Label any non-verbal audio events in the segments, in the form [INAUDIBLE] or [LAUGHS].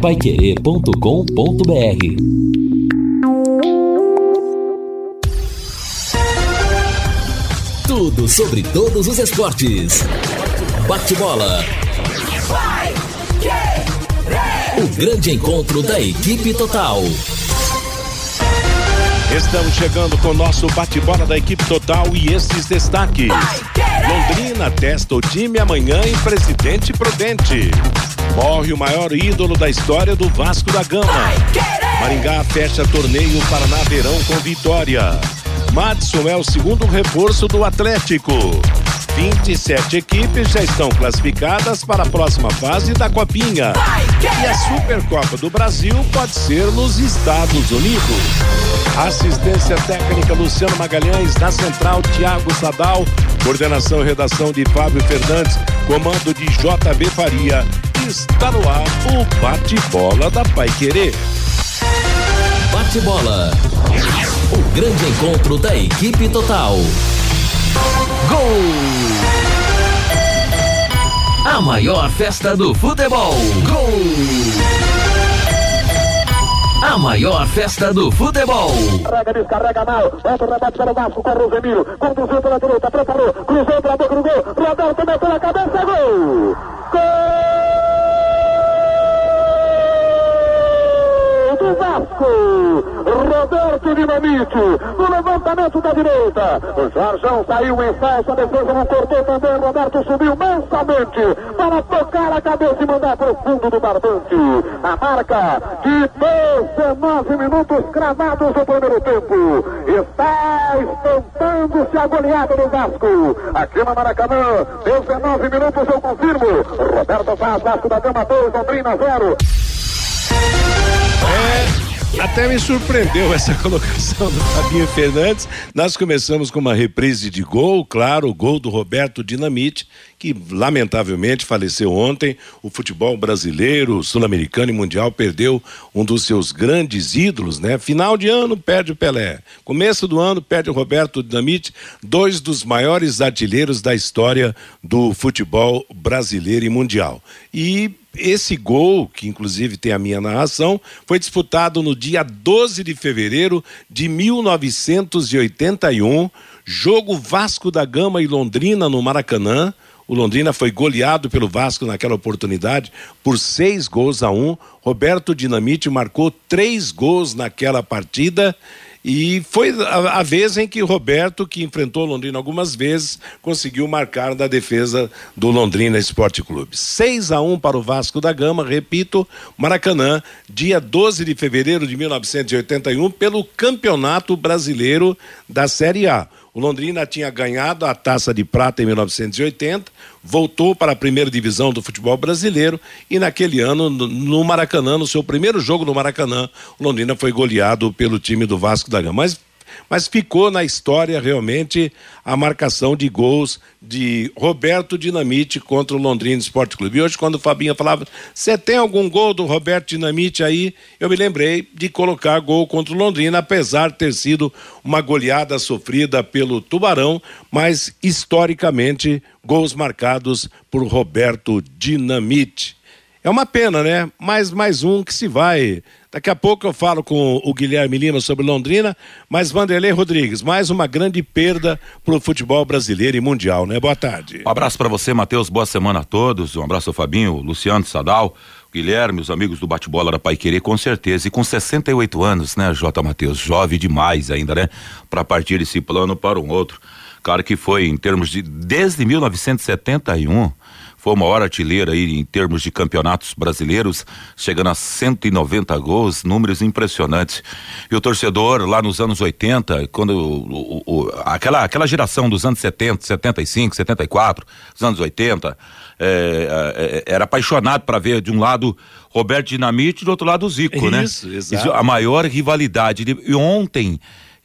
paiquerê.com.br Tudo sobre todos os esportes. Bate-bola. O grande encontro da equipe total. Estamos chegando com o nosso bate-bola da equipe total e esses destaques. Londrina testa o time amanhã em Presidente Prudente. Morre o maior ídolo da história do Vasco da Gama. Maringá fecha torneio Paraná Verão com vitória. Madison é o segundo reforço do Atlético. 27 equipes já estão classificadas para a próxima fase da Copinha. E a Supercopa do Brasil pode ser nos Estados Unidos. Assistência técnica Luciano Magalhães, na central Tiago Sadal, coordenação e redação de Fábio Fernandes, comando de JB Faria. Está no ar o bate-bola da Pai Querer. Bate-bola. O grande encontro da equipe total. Gol! A maior festa do futebol. Gol! A maior festa do futebol. Carrega, descarrega mal. Volta o rebate para o Vasco. Corre o Zemiro. Conduziu pela direita. Preparou. Cruzou para a boca do gol. Roberto meteu na cabeça. Gol! Gol! Do Vasco! Roberto Dinamite, no levantamento da direita. O Jorjão saiu em falsa, a defesa não cortou também. Roberto subiu mansamente para tocar a cabeça e mandar para o fundo do barbante. A marca de 19 minutos cravados no primeiro tempo. Está estampando-se a goleada do Vasco. Aqui no Maracanã, 19 minutos eu confirmo. Roberto faz Vasco da Gama 2, Londrina 0. É. Até me surpreendeu [LAUGHS] essa colocação do Fabinho Fernandes. Nós começamos com uma reprise de gol, claro, o gol do Roberto Dinamite, que lamentavelmente faleceu ontem. O futebol brasileiro, sul-americano e mundial perdeu um dos seus grandes ídolos, né? Final de ano perde o Pelé. Começo do ano perde o Roberto Dinamite, dois dos maiores artilheiros da história do futebol brasileiro e mundial. E esse gol, que inclusive tem a minha narração, foi disputado no dia 12 de fevereiro de 1981, jogo Vasco da Gama e Londrina no Maracanã. O Londrina foi goleado pelo Vasco naquela oportunidade por seis gols a um. Roberto Dinamite marcou três gols naquela partida e foi a, a, vez em que Roberto, que enfrentou Londrina algumas vezes, conseguiu marcar na defesa do Londrina Esporte Clube. 6 a 1 para o Vasco da Gama, repito, Maracanã, dia 12 de fevereiro de 1981, pelo Campeonato Brasileiro da Série A. O Londrina tinha ganhado a taça de prata em 1980, voltou para a primeira divisão do futebol brasileiro e naquele ano, no Maracanã, no seu primeiro jogo no Maracanã, o Londrina foi goleado pelo time do Vasco da Gama. Mas mas ficou na história realmente a marcação de gols de Roberto Dinamite contra o Londrina Esporte Clube. E hoje, quando o Fabinha falava, você tem algum gol do Roberto Dinamite aí? Eu me lembrei de colocar gol contra o Londrina, apesar de ter sido uma goleada sofrida pelo Tubarão, mas historicamente, gols marcados por Roberto Dinamite. É uma pena, né? Mais, mais um que se vai. Daqui a pouco eu falo com o Guilherme Lima sobre Londrina, mas Vanderlei Rodrigues, mais uma grande perda para o futebol brasileiro e mundial, né? Boa tarde. Um abraço para você, Matheus. Boa semana a todos. Um abraço ao Fabinho, Luciano Sadal, Guilherme, os amigos do bate-bola da Pai Querer, com certeza. E com 68 anos, né, J. Matheus? Jovem demais ainda, né? Para partir desse plano para um outro. Cara que foi, em termos de. Desde 1971 foi o maior artilheiro aí em termos de campeonatos brasileiros, chegando a 190 gols, números impressionantes. E o torcedor lá nos anos 80, quando o, o, o, aquela, aquela geração dos anos 70, 75, 74, dos anos 80, é, é, era apaixonado para ver de um lado Roberto Dinamite e do outro lado o Zico, Isso, né? Exato. A maior rivalidade. E ontem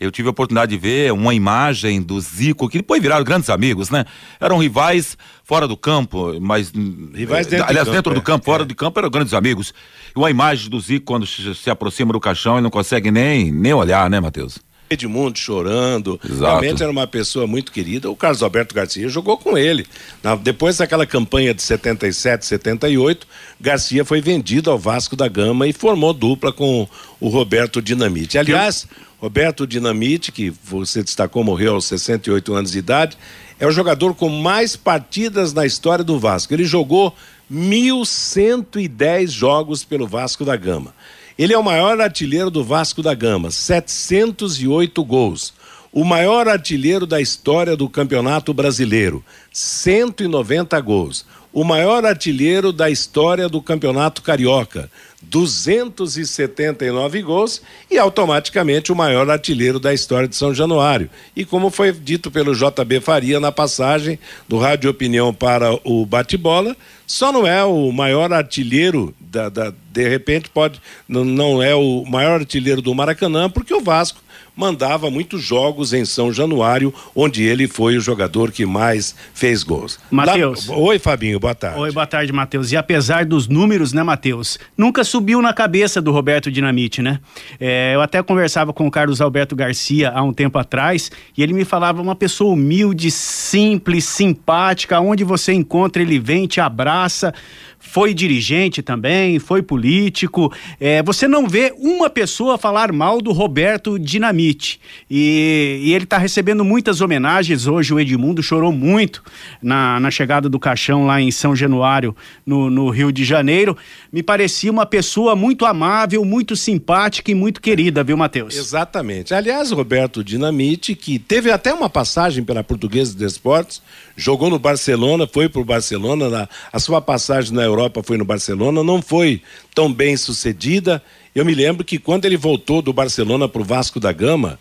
eu tive a oportunidade de ver uma imagem do Zico, que depois viraram grandes amigos, né? Eram rivais fora do campo, mas. Rivais dentro aliás, do dentro campo, do campo, é, fora é. do campo, eram grandes amigos. E uma imagem do Zico quando se, se aproxima do caixão e não consegue nem, nem olhar, né, Matheus? Edmundo chorando. Exato. Realmente era uma pessoa muito querida. O Carlos Alberto Garcia jogou com ele. Na, depois daquela campanha de 77, 78, Garcia foi vendido ao Vasco da Gama e formou dupla com o Roberto Dinamite. Aliás, Roberto Dinamite, que você destacou, morreu aos 68 anos de idade, é o jogador com mais partidas na história do Vasco. Ele jogou 1.110 jogos pelo Vasco da Gama. Ele é o maior artilheiro do Vasco da Gama, 708 gols. O maior artilheiro da história do Campeonato Brasileiro, 190 gols. O maior artilheiro da história do Campeonato Carioca, 279 gols e automaticamente o maior artilheiro da história de São Januário. E como foi dito pelo JB Faria na passagem do Rádio Opinião para o bate-bola, só não é o maior artilheiro da, da de repente pode não, é o maior artilheiro do Maracanã porque o Vasco mandava muitos jogos em São Januário, onde ele foi o jogador que mais fez gols. Matheus. Oi, Fabinho, boa tarde. Oi, boa tarde, Matheus. E apesar dos números, né, Matheus? Nunca subiu na cabeça do Roberto Dinamite, né? É, eu até conversava com o Carlos Alberto Garcia há um tempo atrás e ele me falava uma pessoa humilde, simples, simpática, onde você encontra ele vem, te abraça foi dirigente também, foi político. É, você não vê uma pessoa falar mal do Roberto Dinamite. E, e ele está recebendo muitas homenagens. Hoje o Edmundo chorou muito na, na chegada do caixão lá em São Januário, no, no Rio de Janeiro. Me parecia uma pessoa muito amável, muito simpática e muito querida, viu, Matheus? Exatamente. Aliás, Roberto Dinamite, que teve até uma passagem pela Portuguesa de Esportes, jogou no Barcelona, foi para o Barcelona, na, a sua passagem na Europa foi no Barcelona, não foi tão bem sucedida. Eu me lembro que quando ele voltou do Barcelona para o Vasco da Gama,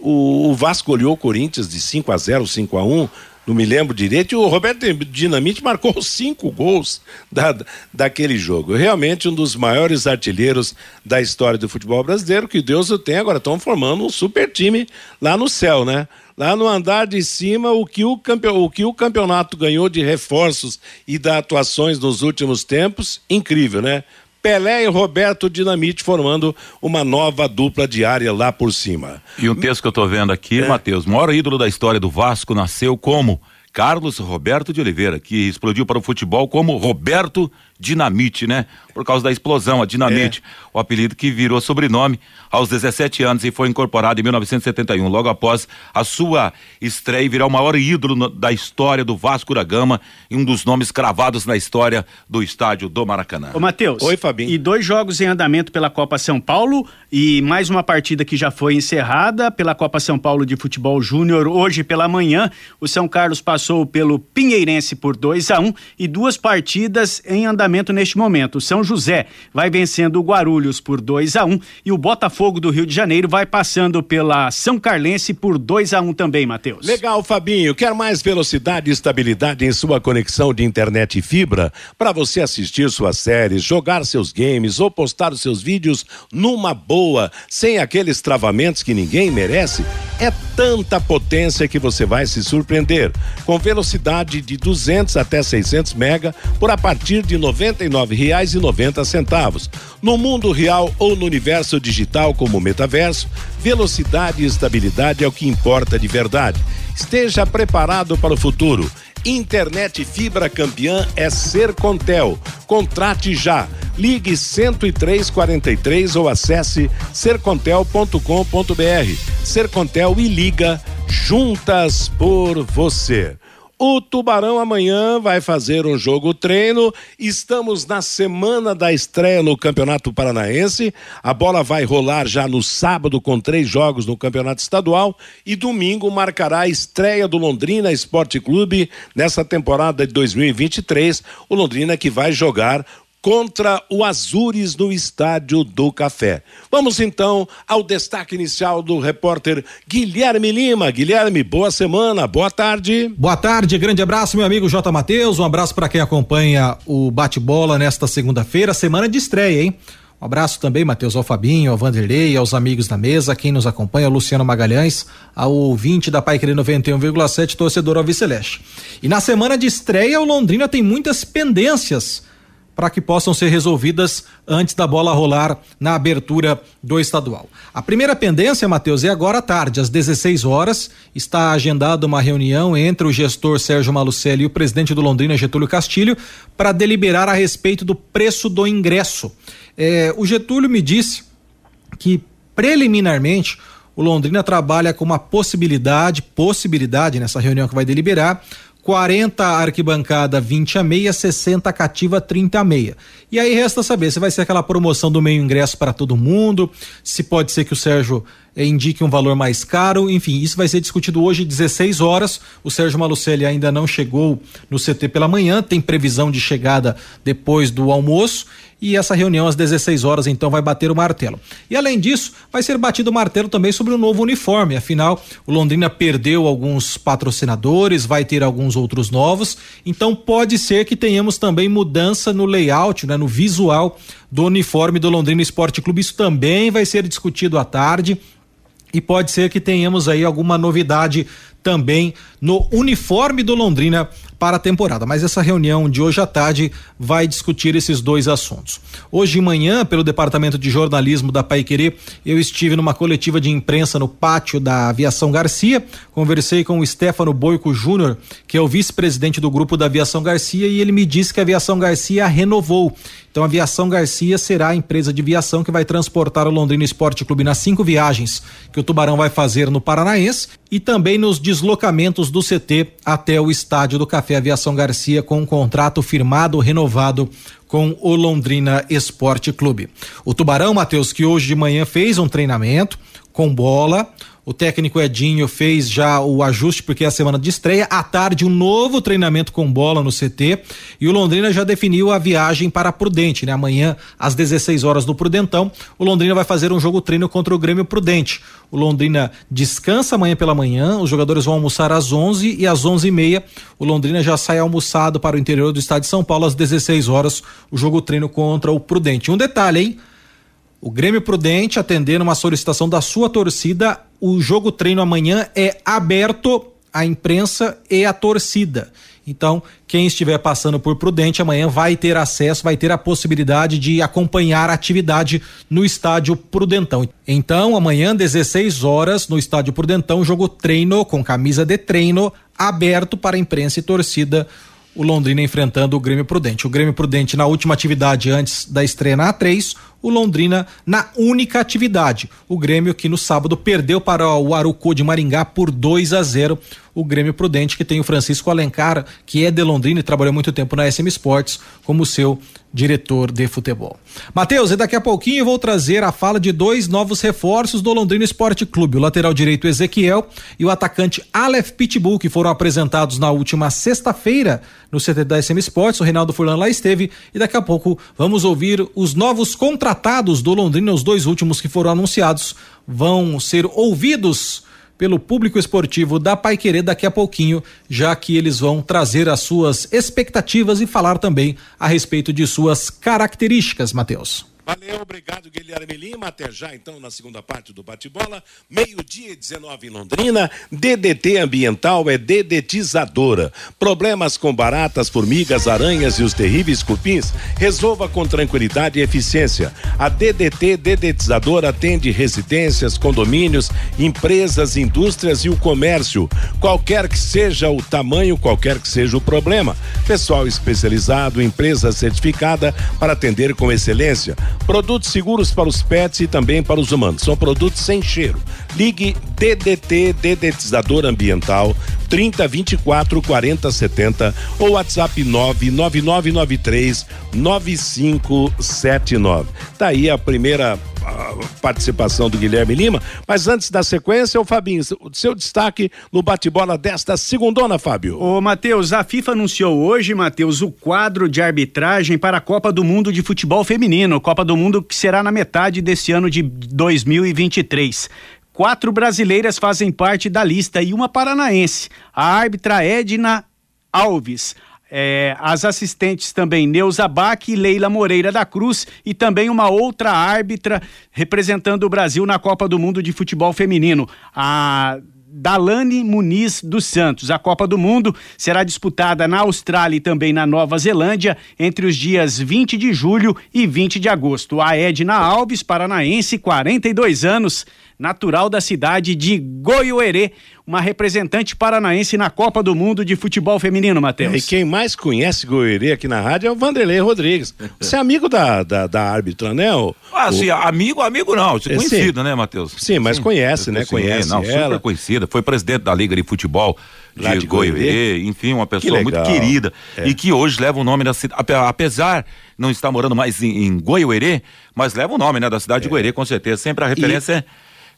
o, o Vasco olhou o Corinthians de 5 a 0 5 a 1 não me lembro direito, e o Roberto Dinamite marcou cinco gols da, daquele jogo. Realmente um dos maiores artilheiros da história do futebol brasileiro, que Deus o tem, agora estão formando um super time lá no céu, né? Lá no andar de cima, o que o, o que o campeonato ganhou de reforços e de atuações nos últimos tempos, incrível, né? Pelé e Roberto Dinamite formando uma nova dupla diária lá por cima. E um texto que eu estou vendo aqui, é. Matheus, maior ídolo da história do Vasco nasceu como Carlos Roberto de Oliveira, que explodiu para o futebol como Roberto Dinamite, né? Por causa da explosão, a Dinamite, é. o apelido que virou sobrenome aos 17 anos e foi incorporado em 1971, logo após a sua estreia e virar o maior ídolo no, da história do Vasco da Gama e um dos nomes cravados na história do estádio do Maracanã. Ô, Matheus. Oi, Fabinho. E dois jogos em andamento pela Copa São Paulo e mais uma partida que já foi encerrada pela Copa São Paulo de Futebol Júnior hoje pela manhã. O São Carlos passou pelo Pinheirense por 2 a 1 um, e duas partidas em andamento neste momento. São José vai vencendo o Guarulhos por 2 a 1 um, e o Botafogo do Rio de Janeiro vai passando pela São Carlense por 2 a 1 um também, Matheus. Legal, Fabinho. Quer mais velocidade e estabilidade em sua conexão de internet e fibra para você assistir suas séries, jogar seus games ou postar os seus vídeos numa boa, sem aqueles travamentos que ninguém merece? É tanta potência que você vai se surpreender. Com velocidade de 200 até 600 mega por a partir de 90 noventa reais e noventa centavos. No mundo real ou no universo digital como metaverso, velocidade e estabilidade é o que importa de verdade. Esteja preparado para o futuro. Internet fibra campeã é Sercontel. Contrate já. Ligue 10343 ou acesse sercontel.com.br. Sercontel e liga juntas por você. O Tubarão amanhã vai fazer um jogo treino. Estamos na semana da estreia no Campeonato Paranaense. A bola vai rolar já no sábado com três jogos no Campeonato Estadual e domingo marcará a estreia do Londrina Esporte Clube nessa temporada de 2023. O Londrina que vai jogar contra o Azures no Estádio do Café. Vamos então ao destaque inicial do repórter Guilherme Lima. Guilherme, boa semana, boa tarde. Boa tarde, grande abraço, meu amigo J. Matheus. Um abraço para quem acompanha o bate-bola nesta segunda-feira, semana de estreia, hein? Um abraço também, Matheus, ao Fabinho, ao Vanderlei, aos amigos da mesa, quem nos acompanha, Luciano Magalhães, ao ouvinte da Pai Querer 91,7, torcedor ao Viceleste. E na semana de estreia, o Londrina tem muitas pendências para que possam ser resolvidas antes da bola rolar na abertura do estadual. A primeira pendência, Matheus, é agora à tarde, às 16 horas, está agendada uma reunião entre o gestor Sérgio Malucelli e o presidente do Londrina, Getúlio Castilho, para deliberar a respeito do preço do ingresso. É, o Getúlio me disse que preliminarmente o Londrina trabalha com uma possibilidade, possibilidade nessa reunião que vai deliberar, 40 arquibancada 20 a meia, 60 cativa 30 a meia. E aí resta saber se vai ser aquela promoção do meio ingresso para todo mundo, se pode ser que o Sérgio eh, indique um valor mais caro, enfim, isso vai ser discutido hoje 16 horas. O Sérgio Malucelli ainda não chegou no CT pela manhã, tem previsão de chegada depois do almoço e essa reunião às 16 horas então vai bater o martelo. E além disso, vai ser batido o martelo também sobre o novo uniforme, afinal, o Londrina perdeu alguns patrocinadores, vai ter alguns outros novos, então pode ser que tenhamos também mudança no layout, né, no visual do uniforme do Londrina Esporte Clube. Isso também vai ser discutido à tarde. E pode ser que tenhamos aí alguma novidade também no uniforme do Londrina para a temporada. Mas essa reunião de hoje à tarde vai discutir esses dois assuntos. Hoje de manhã, pelo Departamento de Jornalismo da Paiquerê, eu estive numa coletiva de imprensa no pátio da Aviação Garcia, conversei com o Stefano Boico Júnior, que é o vice-presidente do grupo da Aviação Garcia, e ele me disse que a Aviação Garcia renovou. Então a Aviação Garcia será a empresa de viação que vai transportar o Londrina Esporte Clube nas cinco viagens que o Tubarão vai fazer no Paranaense e também nos deslocamentos do CT até o estádio do Café Aviação Garcia com um contrato firmado, renovado com o Londrina Esporte Clube. O Tubarão, Matheus, que hoje de manhã fez um treinamento com bola, o técnico Edinho fez já o ajuste porque é a semana de estreia. À tarde, um novo treinamento com bola no CT. E o Londrina já definiu a viagem para Prudente, né? Amanhã, às 16 horas do Prudentão, o Londrina vai fazer um jogo treino contra o Grêmio Prudente. O Londrina descansa amanhã pela manhã, os jogadores vão almoçar às 11 e às 11 e meia o Londrina já sai almoçado para o interior do estado de São Paulo às 16 horas, o jogo treino contra o Prudente. Um detalhe, hein? O Grêmio Prudente, atendendo uma solicitação da sua torcida, o jogo treino amanhã é aberto à imprensa e à torcida. Então, quem estiver passando por Prudente amanhã vai ter acesso, vai ter a possibilidade de acompanhar a atividade no estádio Prudentão. Então, amanhã, 16 horas, no estádio Prudentão, jogo treino com camisa de treino aberto para imprensa e torcida o Londrina enfrentando o Grêmio Prudente. O Grêmio Prudente na última atividade antes da estreia na A3, o Londrina na única atividade. O Grêmio que no sábado perdeu para o Arucô de Maringá por 2 a 0 o Grêmio Prudente, que tem o Francisco Alencar, que é de Londrina e trabalhou muito tempo na SM Sports como seu diretor de futebol. Matheus, e daqui a pouquinho eu vou trazer a fala de dois novos reforços do Londrina Esporte Clube, o lateral direito Ezequiel e o atacante Aleph Pitbull, que foram apresentados na última sexta-feira no CT da SM Sports. O Reinaldo Furlan lá esteve e daqui a pouco vamos ouvir os novos contratados do Londrina, os dois últimos que foram anunciados vão ser ouvidos pelo público esportivo da Paiquerê daqui a pouquinho, já que eles vão trazer as suas expectativas e falar também a respeito de suas características, Matheus. Valeu, obrigado Guilherme Lima. Até já então na segunda parte do bate-bola. Meio-dia 19 em Londrina. DDT ambiental é dedetizadora. Problemas com baratas, formigas, aranhas e os terríveis cupins? Resolva com tranquilidade e eficiência. A DDT dedetizadora atende residências, condomínios, empresas, indústrias e o comércio. Qualquer que seja o tamanho, qualquer que seja o problema. Pessoal especializado, empresa certificada para atender com excelência. Produtos seguros para os pets e também para os humanos. São produtos sem cheiro. Ligue DDT Dedetizador Ambiental 30 24 40 70 ou WhatsApp 99993 9579. Tá aí a primeira participação do Guilherme Lima, mas antes da sequência, o Fabinho, seu destaque no bate-bola desta segundona, Fábio. Ô, Matheus, a FIFA anunciou hoje, Matheus, o quadro de arbitragem para a Copa do Mundo de Futebol Feminino, Copa do Mundo que será na metade desse ano de 2023. Quatro brasileiras fazem parte da lista e uma paranaense. A árbitra Edna Alves. É, as assistentes também Neuza Bach e Leila Moreira da Cruz e também uma outra árbitra representando o Brasil na Copa do Mundo de Futebol Feminino, a Dalane Muniz dos Santos. A Copa do Mundo será disputada na Austrália e também na Nova Zelândia entre os dias 20 de julho e 20 de agosto. A Edna Alves, paranaense, 42 anos, natural da cidade de Goiôerê, uma representante paranaense na Copa do Mundo de Futebol Feminino, Matheus. E quem mais conhece Goiôerê aqui na rádio é o Vanderlei Rodrigues. Você é amigo da, da, da árbitra, né? O, Ah, o- sim, amigo, amigo não, Sim. conhecida, né, Matheus? Sim, mas conhece, né? Sim, Conhece não, ela. super conhecida. Foi presidente da Liga de Futebol Lá de, de Goiânia, Goiânia. enfim, uma pessoa Que muito querida É. e que hoje leva o nome da cidade, ape- apesar não estar morando mais em, em Goiôerê, mas leva o nome, né, da cidade de Goiôerê, com certeza. Sempre a referência é,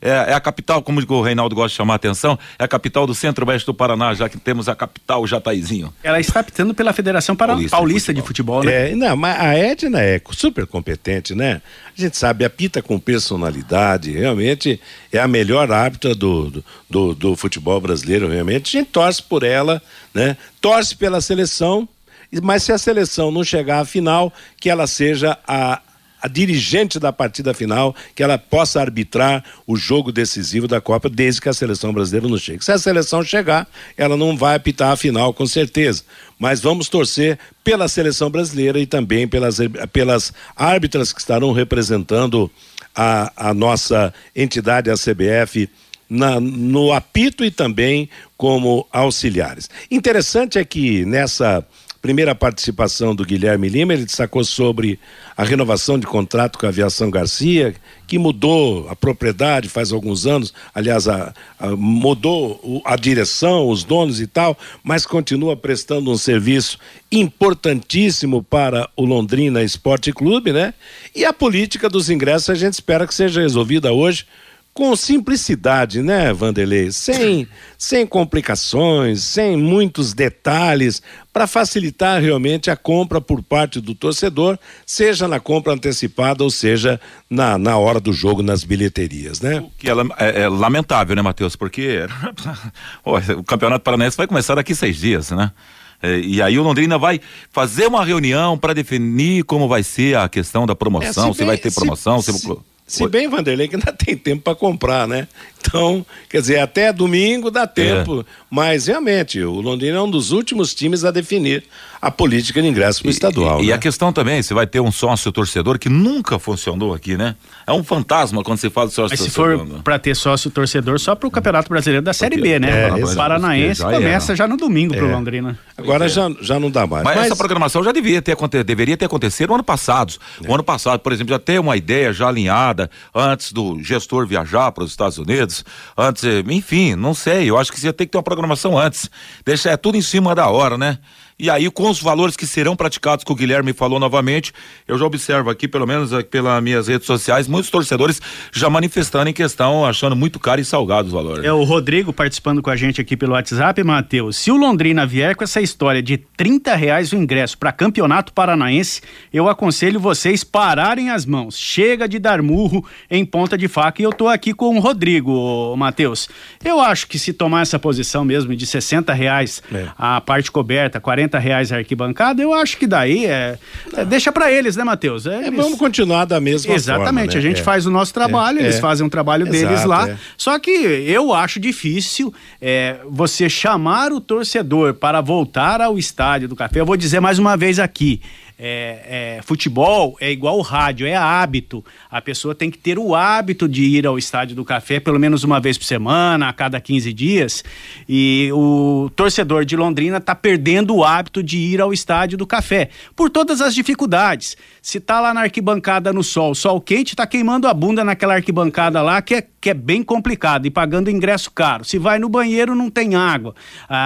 é, é a capital, como o Reinaldo gosta de chamar a atenção, é a capital do centro-oeste do Paraná, já que temos a capital Jataizinho. Ela está apitando pela Federação Para- Paulista Paulista, de de Futebol, né? É, não, mas a Edna é super competente, né? A gente sabe, apita com personalidade, realmente é a melhor árbitra do, do, do, do futebol brasileiro, realmente. A gente torce por ela, né? Torce pela seleção, mas se a seleção não chegar à final, que ela seja a, a dirigente da partida final, que ela possa arbitrar o jogo decisivo da Copa, desde que a seleção brasileira não chegue. Se a seleção chegar, ela não vai apitar a final, com certeza. Mas vamos torcer pela seleção brasileira e também pelas, pelas árbitras que estarão representando a, a nossa entidade, a CBF, na- no apito e também como auxiliares. Interessante é que nessa primeira participação do Guilherme Lima, ele destacou sobre a renovação de contrato com a Aviação Garcia, que mudou a propriedade faz alguns anos, aliás, a- a- mudou a direção, os donos e tal, mas continua prestando um serviço importantíssimo para o Londrina Esporte Clube, né? E a política dos ingressos a gente espera que seja resolvida hoje com simplicidade, né, Vanderlei? Sem, [LAUGHS] sem complicações, sem muitos detalhes, para facilitar realmente a compra por parte do torcedor, seja na compra antecipada ou seja na, na hora do jogo nas bilheterias, né? Que é, é- é lamentável, né, Matheus? Porque [LAUGHS] o Campeonato Paranaense vai começar daqui seis dias, né? É, e aí o Londrina vai fazer uma reunião para definir como vai ser a questão da promoção, É, se, vai ter promoção, se, se, se bem, Vanderlei, que ainda tem tempo para comprar, né? Então, quer dizer, até domingo dá tempo. Mas realmente, o Londrina é um dos últimos times a definir a política de ingresso para o estadual. E, e né? a questão também, você vai ter um sócio torcedor que nunca funcionou aqui, né? É um fantasma quando se fala de sócio Mas se torcedor. for né? para ter sócio torcedor, só para o Campeonato Brasileiro da Série B, né? é, o. Paranaense Já começa já no domingo pro É. Londrina. Agora já, já não dá mais. Mas, Mas, essa programação já devia ter, deveria ter acontecido no ano passado. É. O ano passado, por exemplo, já ter uma ideia já alinhada antes do gestor viajar para os Estados Unidos, antes, eh, enfim, não sei. Eu acho que você tem que ter uma programação antes. Deixar é tudo em cima da hora, né? E aí, com os valores que serão praticados, que o Guilherme falou novamente, eu já observo aqui, pelo menos aqui pelas minhas redes sociais, muitos torcedores já manifestando em questão, achando muito caro e salgado os valores. É o Rodrigo participando com a gente aqui pelo WhatsApp, Matheus. Se o Londrina vier com essa história de 30 reais o ingresso para campeonato paranaense, eu aconselho vocês pararem as mãos. Chega de dar murro em ponta de faca. E eu tô aqui com o Rodrigo, Matheus. Eu acho que se tomar essa posição mesmo de 60 reais É. a parte coberta, 40 reais a arquibancada, eu acho que daí é. é, deixa para eles, né, Matheus? É, eles- vamos continuar da mesma Exatamente, forma. né? a gente É. faz o nosso trabalho, É, eles é. fazem um trabalho deles Exato, lá. Só que eu acho difícil é, você chamar o torcedor para voltar ao estádio do café. Eu vou dizer mais uma vez aqui. É, é, futebol é igual rádio, é hábito. A pessoa tem que ter o hábito de ir ao estádio do café pelo menos uma vez por semana, a cada 15 dias. E o torcedor de Londrina está perdendo o hábito de ir ao estádio do café por todas as dificuldades. Se tá lá na arquibancada no sol, sol quente, tá queimando a bunda naquela arquibancada lá, que é, que é bem complicado, e pagando ingresso caro. Se vai no banheiro, não tem água. A,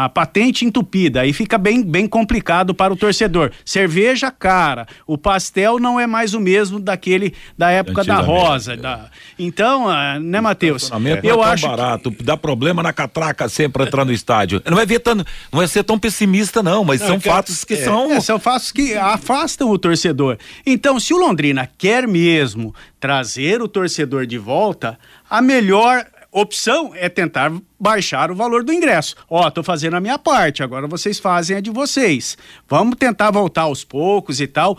a- a patente entupida, aí fica bem, bem complicado para o torcedor. Cerveja cara, o pastel não é mais o mesmo daquele da época da rosa. da- Então, ah, né, Matheus? Estacionamento Eu é acho que- barato, dá problema na catraca sempre entrar no estádio. Não vai ver tão, não vai ser tão pessimista não, mas Não, são que- fatos que é, são É, são fatos que afastam o torcedor. Então, se o Londrina quer mesmo trazer o torcedor de volta, a melhor opção é tentar baixar o valor do ingresso. Ó, tô fazendo a minha parte, agora vocês fazem a de vocês. Vamos tentar voltar aos poucos e tal.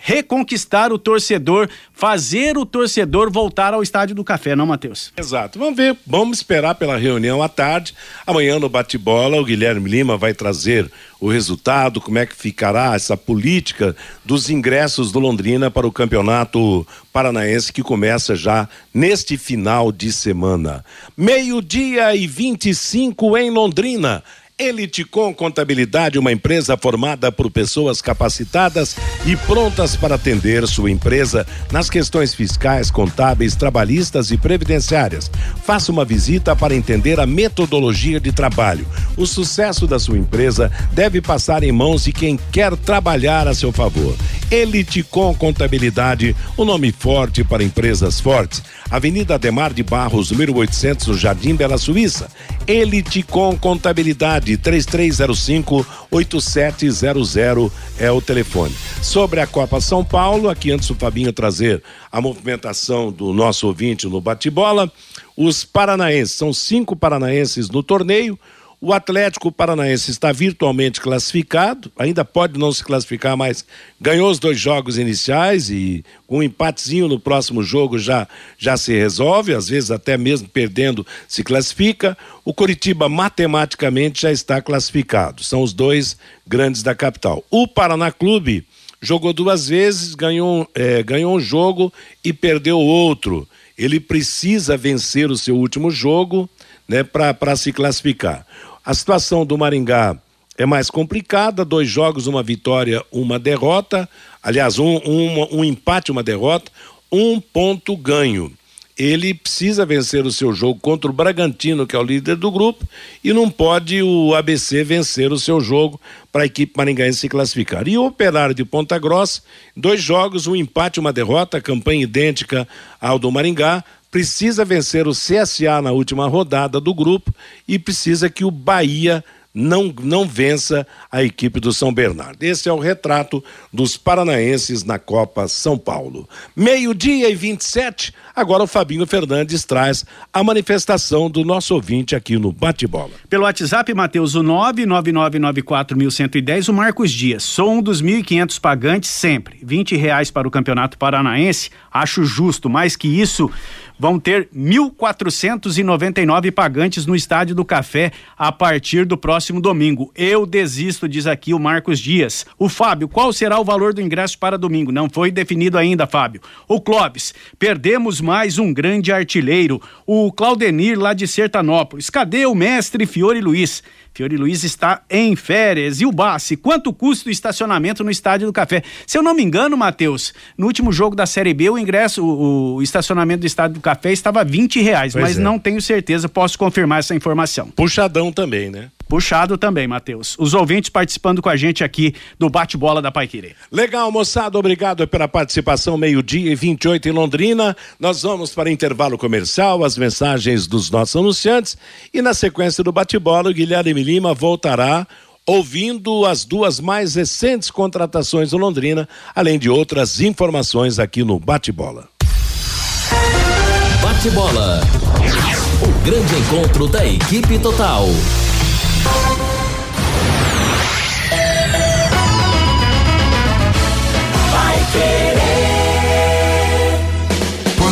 Reconquistar o torcedor, fazer o torcedor voltar ao estádio do café, não, Matheus? Exato. Vamos ver, vamos esperar pela reunião à tarde. Amanhã no bate-bola, o Guilherme Lima vai trazer o resultado, como é que ficará essa política dos ingressos do Londrina para o Campeonato Paranaense que começa já neste final de semana. Meio-dia e 25 em Londrina. Eliticom Contabilidade, uma empresa formada por pessoas capacitadas e prontas para atender sua empresa nas questões fiscais, contábeis, trabalhistas e previdenciárias. Faça uma visita para entender a metodologia de trabalho. O sucesso da sua empresa deve passar em mãos de quem quer trabalhar a seu favor. Eliticom Contabilidade, o um nome forte para empresas fortes. Avenida Ademar de Barros, número 800, no Jardim Bela Suíça. Eliticom Contabilidade 3305 8700 é o telefone. Sobre a Copa São Paulo, aqui antes o Fabinho trazer a movimentação do nosso ouvinte no bate-bola, os paranaenses, são cinco paranaenses no torneio. O Atlético Paranaense está virtualmente classificado, ainda pode não se classificar, mas ganhou os dois jogos iniciais e um empatezinho no próximo jogo já, já se resolve, às vezes até mesmo perdendo se classifica. O Coritiba matematicamente já está classificado. São os dois grandes da capital. O Paraná Clube jogou duas vezes, ganhou, é, ganhou um jogo e perdeu outro. Ele precisa vencer o seu último jogo né, para se classificar. A situação do Maringá é mais complicada, dois jogos, uma vitória, uma derrota. Aliás, um, um, um empate, uma derrota, um ponto ganho. Ele precisa vencer o seu jogo contra o Bragantino, que é o líder do grupo, e não pode o ABC vencer o seu jogo para a equipe maringaense se classificar. E o Operário de Ponta Grossa, dois jogos, um empate, uma derrota, campanha idêntica ao do Maringá, precisa vencer o CSA na última rodada do grupo e precisa que o Bahia não, não vença a equipe do São Bernardo. Esse é o retrato dos paranaenses na Copa São Paulo. Meio-dia e 27, agora o Fabinho Fernandes traz a manifestação do nosso ouvinte aqui no Bate-Bola. Pelo WhatsApp, Matheus, o 99994110, o Marcos Dias. Sou um dos 1.500 pagantes sempre. 20 reais para o Campeonato Paranaense, acho justo. Mais que isso, vão ter 1.499 pagantes no Estádio do Café a partir do próximo domingo. Eu desisto, diz aqui o Marcos Dias. O Fábio, qual será o valor do ingresso para domingo? Não foi definido ainda, Fábio. O Clóvis, perdemos mais um grande artilheiro, o Claudenir lá de Sertanópolis. Cadê o mestre Fiore Luiz? Fiore Luiz está em férias. E o Bassi, quanto custa o estacionamento no Estádio do Café? Se eu não me engano, Matheus, no último jogo da Série B, o ingresso, o, o estacionamento do Estádio do Café estava 20 reais, pois mas é. não tenho certeza, posso confirmar essa informação. Puxadão também, né? Puxado também, Matheus. Os ouvintes participando com a gente aqui do bate-bola da Paiquerê. Legal, moçada, obrigado pela participação. Meio-dia e 28 em Londrina. Nós vamos para intervalo comercial, as mensagens dos nossos anunciantes e na sequência do bate-bola, o Guilherme Lima voltará ouvindo as duas mais recentes contratações do Londrina, além de outras informações aqui no Bate-bola. Bate-bola. O grande encontro da equipe total. Yeah.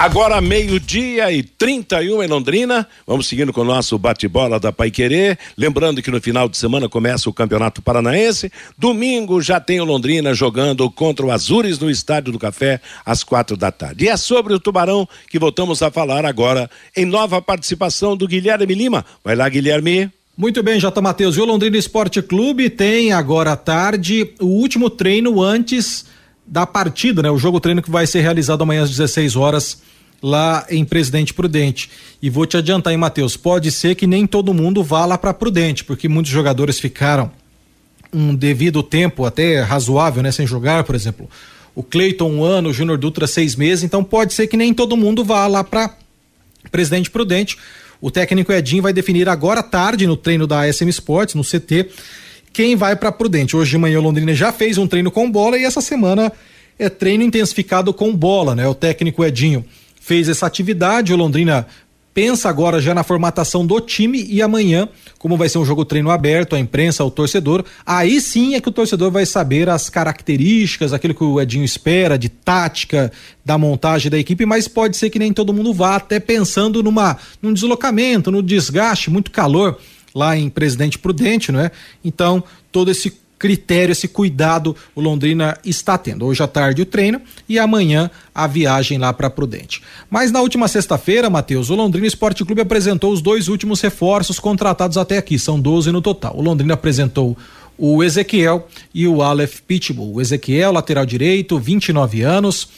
Agora meio-dia e 31 em Londrina. Vamos seguindo com o nosso bate-bola da Pai Querer. Lembrando que no final de semana começa o Campeonato Paranaense. Domingo já tem o Londrina jogando contra o Azures no Estádio do Café às quatro da tarde. E é sobre o Tubarão que voltamos a falar agora em nova participação do Guilherme Lima. Vai lá, Guilherme. Muito bem, J. Matheus. E o Londrina Esporte Clube tem agora à tarde o último treino antes da partida, né? O jogo treino que vai ser realizado amanhã às 16 horas lá em Presidente Prudente. E vou te adiantar, hein, Matheus? Pode ser que nem todo mundo vá lá para Prudente, porque muitos jogadores ficaram um devido tempo até razoável, né, sem jogar, por exemplo. O Cleiton um ano, o Júnior Dutra seis meses, então pode ser que nem todo mundo vá lá para Presidente Prudente. O técnico Edinho vai definir agora à tarde no treino da SM Sports, no CT, quem vai para Prudente. Hoje de manhã o Londrina já fez um treino com bola e essa semana é treino intensificado com bola, né? O técnico Edinho fez essa atividade, o Londrina pensa agora já na formatação do time e amanhã, como vai ser um jogo treino aberto, a imprensa, o torcedor, aí sim é que o torcedor vai saber as características, aquilo que o Edinho espera de tática, da montagem da equipe, mas pode ser que nem todo mundo vá, até pensando numa num deslocamento, no desgaste, muito calor lá em Presidente Prudente, não é? Então, todo esse critério, esse cuidado o Londrina está tendo. Hoje à tarde o treino e amanhã a viagem lá para Prudente. Mas na última sexta-feira, Matheus, o Londrina Esporte Clube apresentou os dois últimos reforços contratados até aqui, são 12 no total. O Londrina apresentou o Ezequiel e o Aleph Pitbull. O Ezequiel, lateral direito, 29 anos,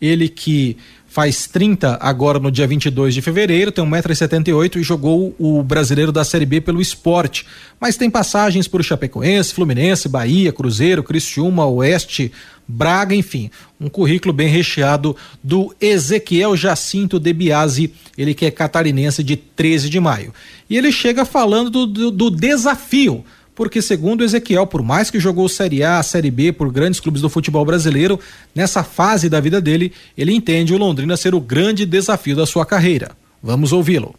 ele que faz 30 agora no dia 22 de fevereiro, tem 1,78m e jogou o brasileiro da Série B pelo esporte. Mas tem passagens por Chapecoense, Fluminense, Bahia, Cruzeiro, Criciúma, Oeste, Braga, enfim, um currículo bem recheado do Ezequiel Jacinto de Biasi, ele que é catarinense de 13 de maio. E ele chega falando do, do, do desafio porque segundo Ezequiel, por mais que jogou Série A, Série B por grandes clubes do futebol brasileiro, nessa fase da vida dele, ele entende o Londrina ser o grande desafio da sua carreira. Vamos ouvi-lo.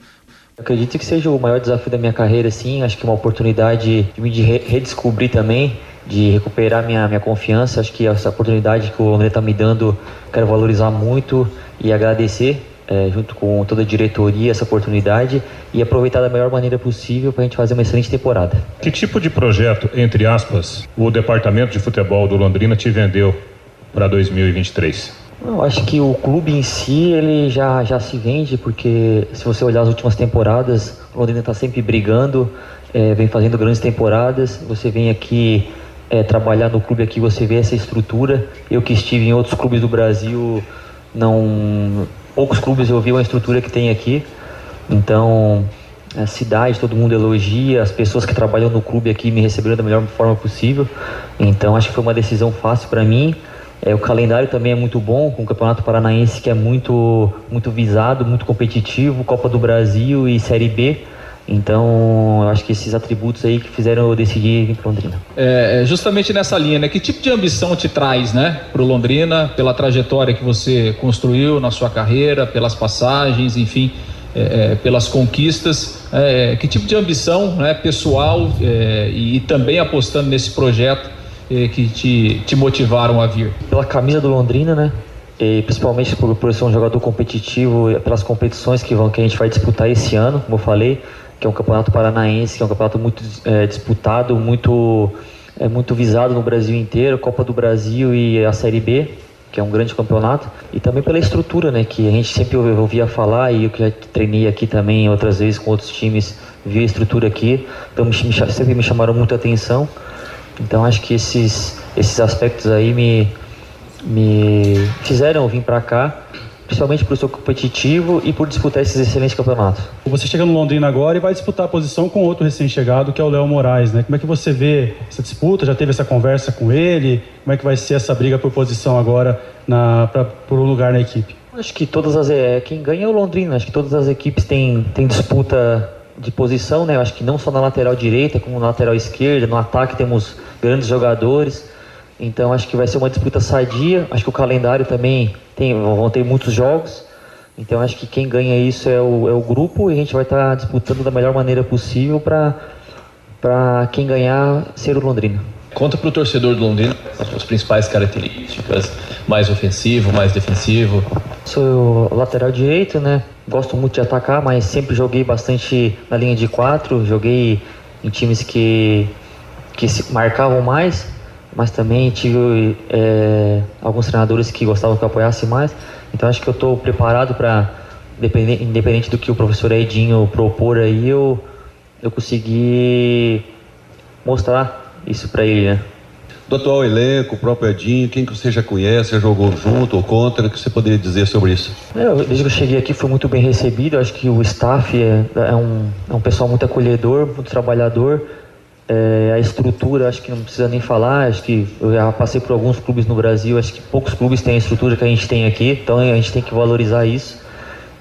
Acredito que seja o maior desafio da minha carreira, sim. Acho que é uma oportunidade de me redescobrir também, de recuperar minha, minha confiança. Acho que essa oportunidade que o Londrina está me dando, quero valorizar muito e agradecer é, junto com toda a diretoria, essa oportunidade e aproveitar da melhor maneira possível para a gente fazer uma excelente temporada. Que tipo de projeto, entre aspas, o departamento de futebol do Londrina te vendeu para 2023? Eu acho que o clube em si ele já, já se vende, porque se você olhar as últimas temporadas, o Londrina está sempre brigando, é, vem fazendo grandes temporadas. Você vem aqui é, trabalhar no clube aqui, você vê essa estrutura. Eu que estive em outros clubes do Brasil, não poucos clubes eu vi uma estrutura que tem aqui. Então, a cidade, todo mundo elogia, as pessoas que trabalham no clube aqui me receberam da melhor forma possível. Então, acho que foi uma decisão fácil para mim. É, o calendário também é muito bom, com o Campeonato Paranaense que é muito, muito visado, muito competitivo, Copa do Brasil e Série B. Então, eu acho que esses atributos aí que fizeram eu decidir vir para Londrina. É, é, justamente nessa linha, né? Que tipo de ambição te traz, né, para o Londrina, pela trajetória que você construiu na sua carreira, pelas passagens, enfim, é, é pelas conquistas? É, que tipo de ambição, né, pessoal é, e, e, também apostando nesse projeto que te, te motivaram a vir? Pela camisa do Londrina, né? E principalmente por, por ser um jogador competitivo, pelas competições que, vão, que a gente vai disputar esse ano, como eu falei que é um campeonato paranaense, que é um campeonato muito é, disputado, muito, é, muito visado no Brasil inteiro, Copa do Brasil e a Série B, que é um grande campeonato, e também pela estrutura, né, que a gente sempre ouvia falar, e eu que já treinei aqui também outras vezes com outros times, vi a estrutura aqui, então sempre me chamaram muita atenção, Então acho que esses, esses aspectos aí me, me fizeram vir para cá principalmente por ser competitivo e por disputar esses excelentes campeonatos. Você chega no Londrina agora e vai disputar a posição com outro recém-chegado, que é o Léo Moraes, né? Como é que você vê essa disputa? Já teve essa conversa com ele? Como é que vai ser essa briga por posição agora na, pra, por um lugar na equipe? Acho que todas as é, quem ganha é o Londrina. Acho que todas as equipes têm, têm disputa de posição, né? Acho que não só na lateral direita, como na lateral esquerda, no ataque temos grandes jogadores. Então acho que vai ser uma disputa sadia. Acho que o calendário também tem, vão ter muitos jogos. Então acho que quem ganha isso é o, é o grupo e a gente vai estar tá disputando da melhor maneira possível para quem ganhar ser o Londrina. Conta para o torcedor do Londrina as principais características, mais ofensivo, mais defensivo. Sou lateral direito, né? Gosto muito de atacar, mas sempre joguei bastante na linha de quatro. Joguei em times que, que se marcavam mais mas também tive é, alguns treinadores que gostavam que eu apoiasse mais. Então acho que eu estou preparado para, independente, independente do que o professor Edinho propor aí, eu, eu consegui mostrar isso para ele, né? Do atual elenco, o próprio Edinho, quem que você já conhece, já jogou junto ou contra, o que você poderia dizer sobre isso? Eu, desde que eu cheguei aqui fui muito bem recebido, acho que o staff é, é, um, é um pessoal muito acolhedor, muito trabalhador, é, a estrutura, acho que não precisa nem falar. Acho que eu já passei por alguns clubes no Brasil. Acho que poucos clubes têm a estrutura que a gente tem aqui. Então a gente tem que valorizar isso.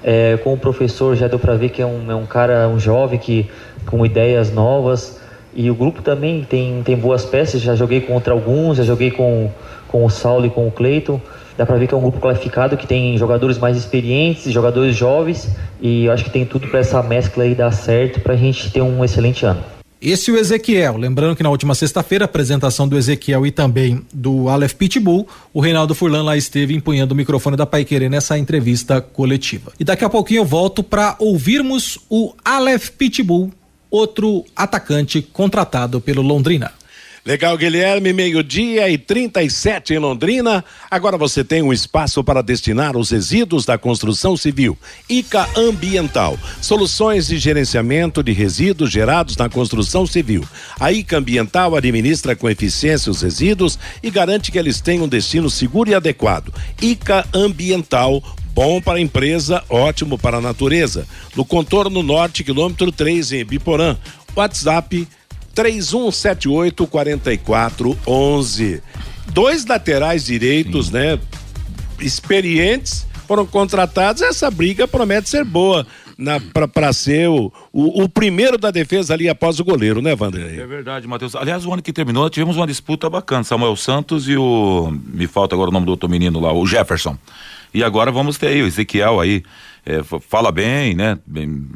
É, com o professor já deu para ver que é um, é um cara, um jovem que com ideias novas. E o grupo também tem, tem boas peças. Já joguei contra alguns, já joguei com, com o Saulo e com o Cleiton. Dá para ver que é um grupo qualificado que tem jogadores mais experientes, jogadores jovens. E acho que tem tudo para essa mescla aí dar certo para a gente ter um excelente ano. Esse é o Ezequiel. Lembrando que na última sexta-feira, apresentação do Ezequiel e também do Aleph Pitbull, o Reinaldo Furlan lá esteve empunhando o microfone da Paiquerê nessa entrevista coletiva. E daqui a pouquinho eu volto para ouvirmos o Aleph Pitbull, outro atacante contratado pelo Londrina. Legal, Guilherme, meio-dia e 37 em Londrina. Agora você tem um espaço para destinar os resíduos da construção civil. ICA Ambiental. Soluções de gerenciamento de resíduos gerados na construção civil. A ICA Ambiental administra com eficiência os resíduos e garante que eles tenham um destino seguro e adequado. ICA Ambiental bom para a empresa, ótimo para a natureza. No contorno norte, quilômetro 3 em Biporã. WhatsApp 3178 4411. Dois laterais direitos, Sim. né? Experientes foram contratados. Essa briga promete ser boa para ser o, o, o, primeiro da defesa ali após o goleiro, né, Wander? É verdade, Matheus. Aliás, o ano que terminou, tivemos uma disputa bacana. Samuel Santos e o. Me falta agora o nome do outro menino lá, o Jefferson. E agora vamos ter aí o Ezequiel aí é, fala bem, né? Bem,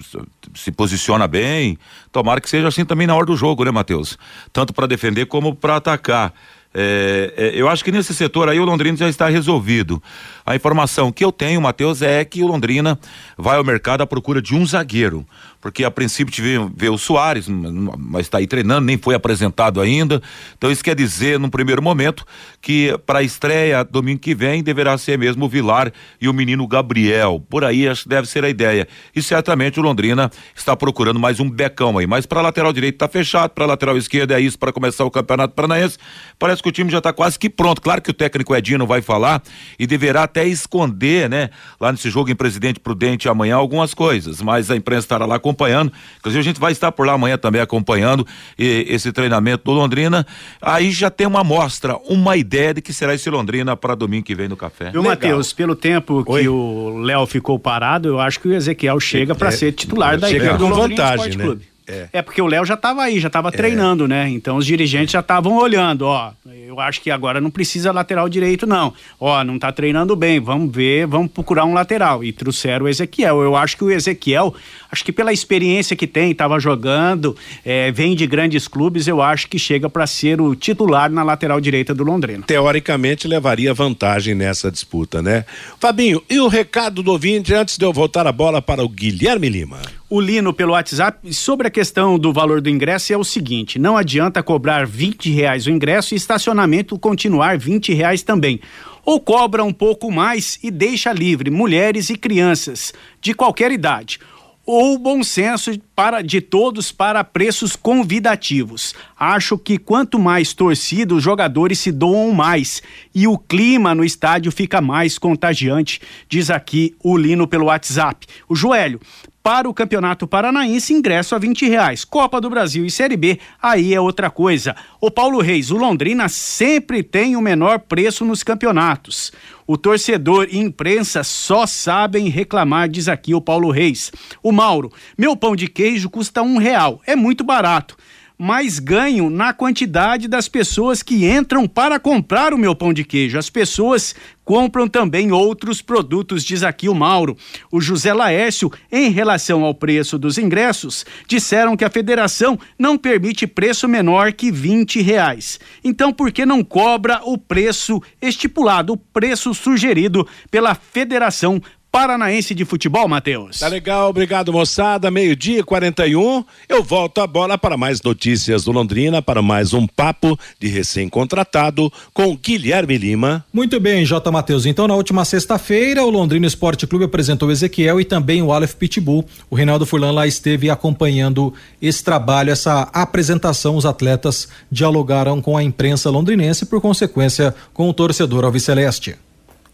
se posiciona bem. Tomara que seja assim também na hora do jogo, né, Matheus? Tanto para defender como para atacar. É, é, eu acho que nesse setor aí o Londrina já está resolvido. A informação que eu tenho, Matheus, é que o Londrina vai ao mercado à procura de um zagueiro porque a princípio tive ver o Soares, mas está aí treinando, nem foi apresentado ainda. Então isso quer dizer, num primeiro momento, que para a estreia domingo que vem deverá ser mesmo o Vilar e o menino Gabriel. Por aí acho que deve ser a ideia. E certamente o Londrina está procurando mais um becão aí. Mas para lateral direito está fechado, para lateral esquerda é isso para começar o Campeonato Paranaense. Parece que o time já está quase que pronto. Claro que o técnico Edinho não vai falar e deverá até esconder, né, lá nesse jogo em Presidente Prudente amanhã algumas coisas, mas a imprensa estará lá acompanhando. Inclusive, a gente vai estar por lá amanhã também acompanhando e, esse treinamento do Londrina. Aí já tem uma amostra, uma ideia de que será esse Londrina para domingo que vem no café. Viu, Matheus, pelo tempo Oi? que o Léo ficou parado, eu acho que o Ezequiel chega para é, ser titular é, da equipe do Londrina vantagem, né? Clube. É. é. porque o Léo já estava aí, já estava é. treinando, né? Então os dirigentes já estavam olhando, ó. Eu acho que agora não precisa lateral direito, não. Ó, não tá treinando bem, vamos ver, vamos procurar um lateral. E trouxeram o Ezequiel. Eu acho que o Ezequiel, acho que pela experiência que tem, estava jogando, é, vem de grandes clubes, eu acho que chega para ser o titular na lateral direita do Londrina. Teoricamente levaria vantagem nessa disputa, né? Fabinho, e o recado do ouvinte antes de eu voltar a bola para o Guilherme Lima? o Lino pelo WhatsApp sobre a questão do valor do ingresso é o seguinte: não adianta cobrar 20 reais o ingresso e estacionamento continuar 20 reais também. Ou cobra um pouco mais e deixa livre mulheres e crianças de qualquer idade ou bom senso para de todos para preços convidativos. Acho que quanto mais torcida, os jogadores se doam mais e o clima no estádio fica mais contagiante, diz aqui o Lino pelo WhatsApp. O Joelho, para o Campeonato Paranaense, ingresso a 20 reais. Copa do Brasil e Série B, aí é outra coisa. O Paulo Reis, o Londrina sempre tem o menor preço nos campeonatos. O torcedor e imprensa só sabem reclamar, diz aqui o Paulo Reis. O Mauro, meu pão de queijo custa um real, é muito barato mas ganho na quantidade das pessoas que entram para comprar o meu pão de queijo. As pessoas compram também outros produtos, diz aqui o Mauro. O José Laércio, em relação ao preço dos ingressos, disseram que a federação não permite preço menor que 20 reais. Então, por que não cobra o preço estipulado, o preço sugerido pela federação Paranaense de Futebol, Matheus. Tá legal, obrigado moçada. Meio-dia 41. Eu volto a bola para mais notícias do Londrina, para mais um papo de recém-contratado com Guilherme Lima. Muito bem, J. Matheus. Então, na última sexta-feira, o Londrina Esporte Clube apresentou o Ezequiel e também o Aleph Pitbull. O Reinaldo Furlan lá esteve acompanhando esse trabalho, essa apresentação. Os atletas dialogaram com a imprensa londrinense, por consequência, com o torcedor alviceleste.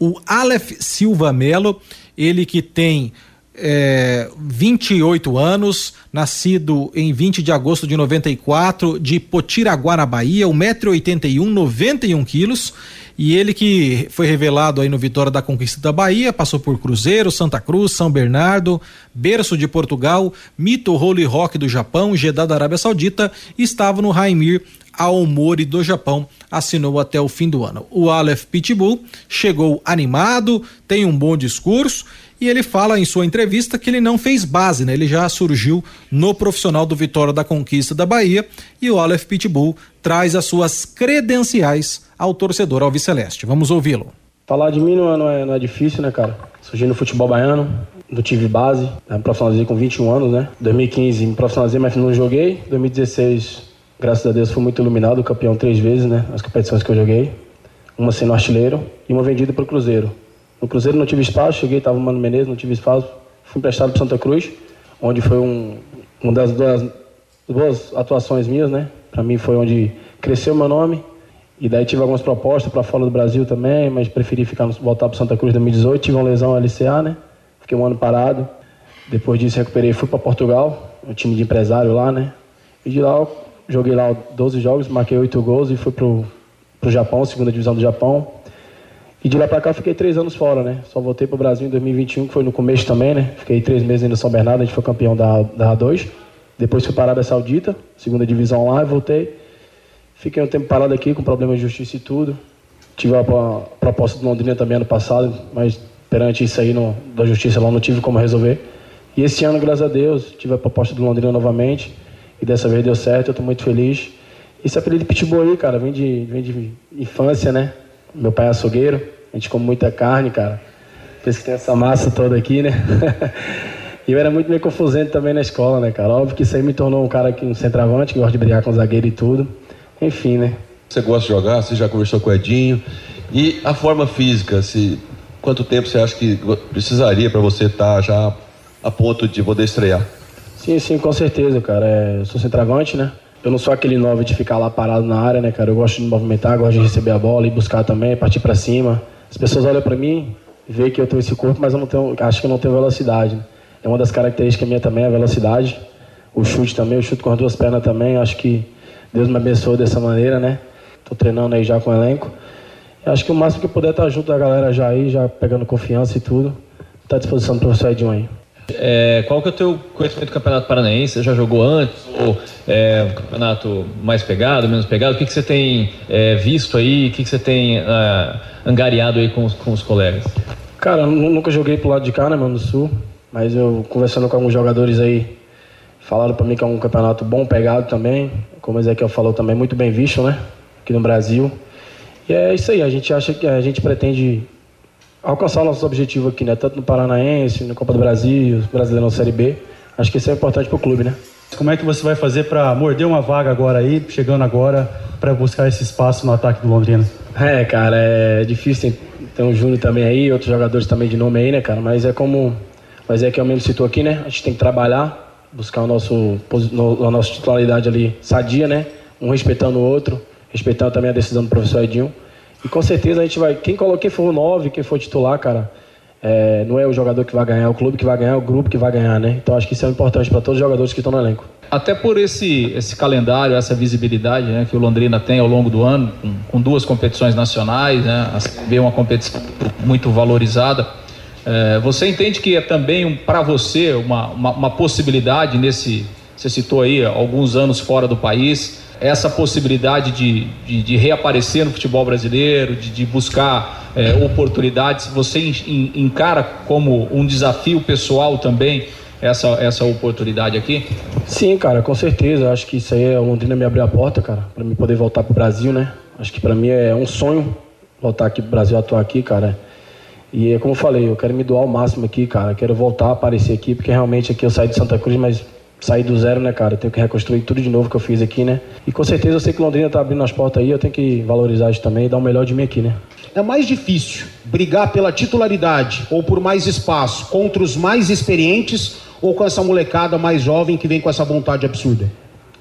O Aleph Silva Melo ele que tem é, 28 anos, nascido em 20 de agosto de 94, de Potiraguá, Bahia, 1,81m, 91 quilos. E ele que foi revelado aí no Vitória da Conquista da Bahia, passou por Cruzeiro, Santa Cruz, São Bernardo, Berço de Portugal, Mito Holy Rock do Japão, Jeddah da Arábia Saudita, e estava no Raimir Aomori do Japão, assinou até o fim do ano. O Aleph Pitbull chegou animado, tem um bom discurso e ele fala em sua entrevista que ele não fez base, né? Ele já surgiu no profissional do Vitória da Conquista da Bahia e o Aleph Pitbull traz as suas credenciais ao torcedor alviceleste. Vamos ouvi-lo. Falar de mim não é, não é, é difícil, né, cara? Surgi no futebol baiano, não tive base, me profissionalizei com 21 anos, né? 2015 me profissionalizei, mas não joguei. 2016, graças a Deus, fui muito iluminado, campeão três vezes, né? As competições que eu joguei. Uma sendo artilheiro e uma vendida para o Cruzeiro. No Cruzeiro não tive espaço, cheguei, estava Mano Menezes, não tive espaço. Fui emprestado para Santa Cruz, onde foi um, uma das duas, boas atuações minhas, né? Para mim foi onde cresceu meu nome. E daí tive algumas propostas para fora do Brasil também, mas preferi ficar voltar para Santa Cruz em 2018. Tive uma lesão LCA, né? Fiquei um ano parado. Depois disso recuperei, fui para Portugal, um time de empresário lá, né? E de lá joguei lá 12 jogos, marquei 8 gols e fui pro, pro Japão, segunda divisão do Japão. E de lá pra cá fiquei três anos fora, né? Só voltei pro Brasil em 2021, que foi no começo também, né? Fiquei três meses no São Bernardo, a gente foi campeão da, da A2. Depois fui para a Arábia Saudita, segunda divisão lá, e voltei. Fiquei um tempo parado aqui com problemas de justiça e tudo. Tive a, proposta do Londrina também ano passado, mas perante isso aí no, da justiça lá não tive como resolver. E esse ano, graças a Deus, tive a proposta do Londrina novamente. E dessa vez deu certo, eu tô muito feliz. Esse apelido Pitbull aí, cara, vem de, vem de infância, né? Meu pai é açougueiro, a gente come muita carne, cara. Por isso que tem essa massa toda aqui, né? [LAUGHS] e eu era muito meio confusente também na escola, né, cara? Óbvio que isso aí me tornou um cara que um centroavante, que gosta de brigar com zagueiro e tudo. Enfim, né? Você gosta de jogar, você já conversou com o Edinho. E a forma física, se quanto tempo você acha que precisaria para você estar tá já a ponto de poder estrear? Sim, sim, com certeza, cara. É, eu sou centroavante, né? Eu não sou aquele novo de ficar lá parado na área, né, cara? Eu gosto de me movimentar, gosto de receber a bola e buscar também, partir para cima. As pessoas olham para mim, veem que eu tenho esse corpo, mas eu não tenho, acho que eu não tenho velocidade. Né? É uma das características minha também, a velocidade. O chute também, eu chuto com as duas pernas também. Acho que Deus me abençoou dessa maneira, né? Tô treinando aí já com o elenco. E acho que o máximo que eu puder estar junto da galera já aí, já pegando confiança e tudo, tá à disposição do professor Edinho aí. É, qual que é o teu conhecimento do Campeonato Paranaense? Você já jogou antes? Ou é um campeonato mais pegado, menos pegado? O que, que você tem é, visto aí? O que, que você tem é, angariado aí com os, com os colegas? Cara, eu nunca joguei pro lado de cá, né, mano, do Sul. Mas eu, conversando com alguns jogadores aí, falaram para mim que é um campeonato bom, pegado também. Como o Ezequiel falou também, muito bem visto, né? Aqui no Brasil. E é isso aí, a gente acha que a gente pretende alcançar o nosso objetivo aqui, né? Tanto no Paranaense, na Copa do Brasil, Brasileiro na Série B. Acho que isso é importante para o clube, né? Como é que você vai fazer para morder uma vaga agora aí, chegando agora, para buscar esse espaço no ataque do Londrina? É, cara, é difícil. Tem, tem o Júnior também aí, outros jogadores também de nome aí, né, cara? Mas é como Mas é que eu mesmo citou aqui, né? A gente tem que trabalhar, buscar o nosso, a nossa titularidade ali sadia, né? Um respeitando o outro, respeitando também a decisão do professor Edinho. E com certeza a gente vai. Quem, coloca, quem for o 9, quem for titular, cara, é, não é o jogador que vai ganhar, é o clube que vai ganhar, é o grupo que vai ganhar, né? Então acho que isso é importante para todos os jogadores que estão no elenco. Até por esse, esse calendário, essa visibilidade né, que o Londrina tem ao longo do ano, com, com duas competições nacionais, né, é uma competição muito valorizada. É, você entende que é também um, para você uma, uma, uma possibilidade nesse. Você citou aí alguns anos fora do país, essa possibilidade de, de, de reaparecer no futebol brasileiro, de, de buscar é, oportunidades, você encara como um desafio pessoal também essa, essa oportunidade aqui? Sim, cara, com certeza. Acho que isso aí, é Londrina me abriu a porta, cara, para mim poder voltar pro Brasil, né? Acho que para mim é um sonho voltar aqui pro Brasil, atuar aqui, cara. E é como eu falei, eu quero me doar ao máximo aqui, cara. Quero voltar a aparecer aqui, porque realmente aqui eu saí de Santa Cruz, mas saí do zero, né, cara? Eu tenho que reconstruir tudo de novo que eu fiz aqui, né? E com certeza eu sei que Londrina tá abrindo as portas aí, eu tenho que valorizar isso também e dar o melhor de mim aqui, né? É mais difícil brigar pela titularidade ou por mais espaço contra os mais experientes ou com essa molecada mais jovem que vem com essa vontade absurda?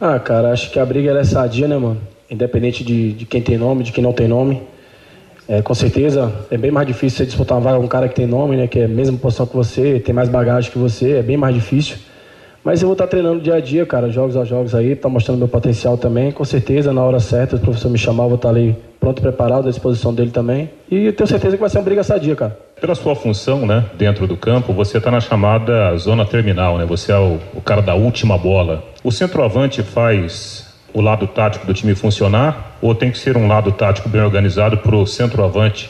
Ah, cara, acho que a briga é sadia, né, mano? Independente de, de quem tem nome, de quem não tem nome. É, com certeza é bem mais difícil você disputar uma vaga com um cara que tem nome, né? Que é a mesma posição que você, tem mais bagagem que você, é bem mais difícil. Mas eu vou estar treinando dia a dia, cara, jogos a jogos aí, tá mostrando meu potencial também. Com certeza, na hora certa, o professor me chamar, eu vou estar ali pronto, preparado, à disposição dele também. E tenho certeza que vai ser uma briga sadia, cara. Pela sua função, né, dentro do campo, você está na chamada zona terminal, né? Você é o, o cara da última bola. O centroavante faz o lado tático do time funcionar ou tem que ser um lado tático bem organizado para o centroavante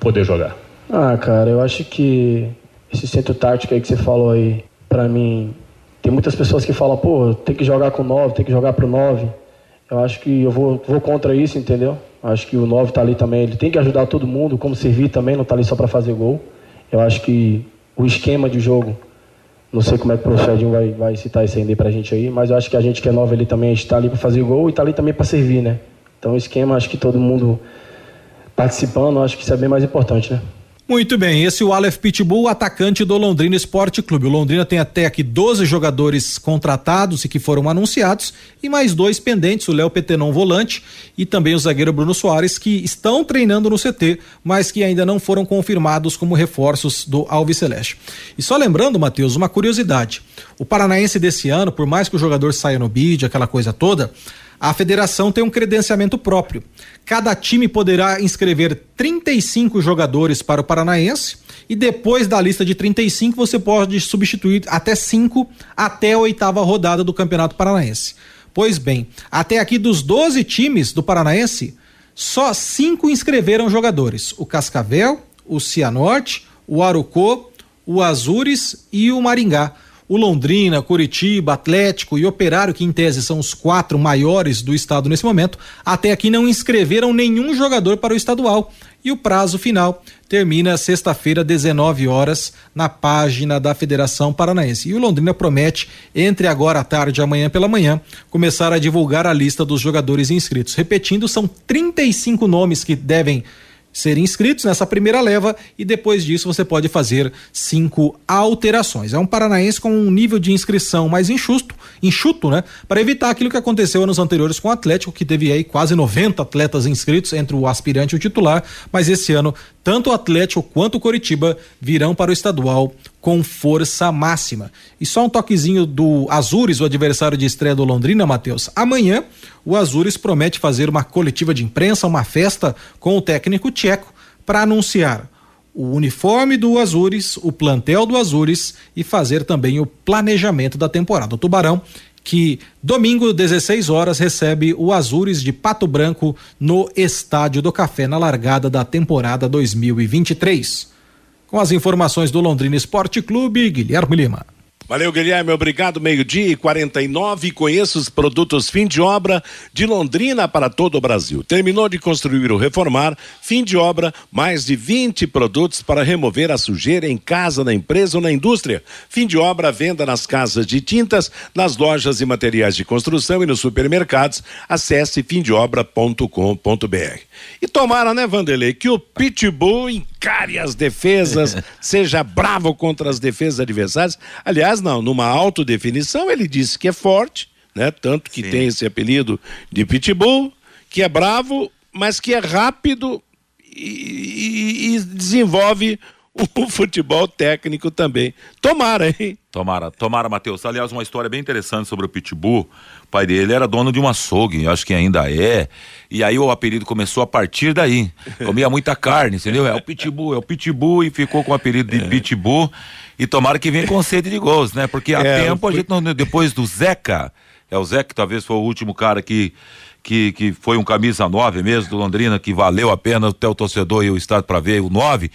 poder jogar? Ah, cara, eu acho que esse centro tático aí que você falou aí, para mim, muitas pessoas que falam, pô, tem que jogar com 9, tem que jogar pro 9. Eu acho que eu vou, vou contra isso, entendeu? Acho que o 9 tá ali também, ele tem que ajudar todo mundo, como servir também, não tá ali só para fazer gol. Eu acho que o esquema de jogo não sei como é que o professor Edinho vai, vai citar isso ainda pra gente aí, mas eu acho que a gente que é nova ele também está ali para fazer gol e está ali também para servir, né? Então o esquema, acho que todo mundo participando, acho que isso é bem mais importante, né? Muito bem, esse é o Aleph Pitbull, atacante do Londrina Esporte Clube. O Londrina tem até aqui 12 jogadores contratados e que foram anunciados e mais dois pendentes, o Léo Petenon volante e também o zagueiro Bruno Soares que estão treinando no CT, mas que ainda não foram confirmados como reforços do Alves Celeste. E só lembrando, Matheus, uma curiosidade. O Paranaense desse ano, por mais que o jogador saia no bid, aquela coisa toda, a federação tem um credenciamento próprio. Cada time poderá inscrever 35 jogadores para o Paranaense e depois da lista de 35 você pode substituir até cinco até a oitava rodada do Campeonato Paranaense. Pois bem, até aqui dos 12 times do Paranaense, só cinco inscreveram jogadores: o Cascavel, o Cianorte, o Arucô, o Azures e o Maringá o Londrina, Curitiba, Atlético e Operário, que em tese são os quatro maiores do estado nesse momento, até aqui não inscreveram nenhum jogador para o estadual. E o prazo final termina sexta-feira, 19 horas, na página da Federação Paranaense. E o Londrina promete, entre agora à tarde e amanhã pela manhã, começar a divulgar a lista dos jogadores inscritos. Repetindo, são 35 nomes que devem ser inscritos nessa primeira leva e depois disso você pode fazer cinco alterações. É um paranaense com um nível de inscrição mais enxuto, enxuto, né? Para evitar aquilo que aconteceu anos anteriores com o Atlético, que teve aí quase 90 atletas inscritos entre o aspirante e o titular, mas esse ano tanto o Atlético quanto o Coritiba virão para o estadual com força máxima. E só um toquezinho do Azures, o adversário de estreia do Londrina, Matheus. Amanhã, o Azures promete fazer uma coletiva de imprensa, uma festa com o técnico tcheco para anunciar o uniforme do Azures, o plantel do Azures e fazer também o planejamento da temporada. O Tubarão que domingo, 16 horas, recebe o Azures de Pato Branco no Estádio do Café, na largada da temporada 2023. Com as informações do Londrina Esporte Clube, Guilherme Lima. Valeu, Guilherme. Obrigado. Meio-dia e 49. Conheça os produtos fim de obra de Londrina para todo o Brasil. Terminou de construir ou reformar, fim de obra, mais de 20 produtos para remover a sujeira em casa, na empresa ou na indústria. Fim de obra, venda nas casas de tintas, nas lojas e materiais de construção e nos supermercados. Acesse fimdeobra.com.br. E tomara, né, Vanderlei, que o Pitbull encare as defesas, [LAUGHS] seja bravo contra as defesas adversárias. Aliás, não, numa autodefinição ele disse que é forte, né? Tanto que Sim. tem esse apelido de pitbull, que é bravo, mas que é rápido e, e, e desenvolve [LAUGHS] o futebol técnico também. Tomara, hein? Tomara, tomara, Matheus. Aliás, uma história bem interessante sobre o Pitbull. O pai dele era dono de um açougue, acho que ainda é. E aí o apelido começou a partir daí. Comia muita [LAUGHS] carne, entendeu? É o Pitbull, é o Pitbull e ficou com o apelido de é. Pitbull. E tomara que venha com sede de gols, né? Porque há é, tempo a gente não. Depois do Zeca, é o Zeca que talvez foi o último cara que que, que foi um camisa 9 mesmo do Londrina, que valeu a pena até o torcedor e o estado para ver o 9.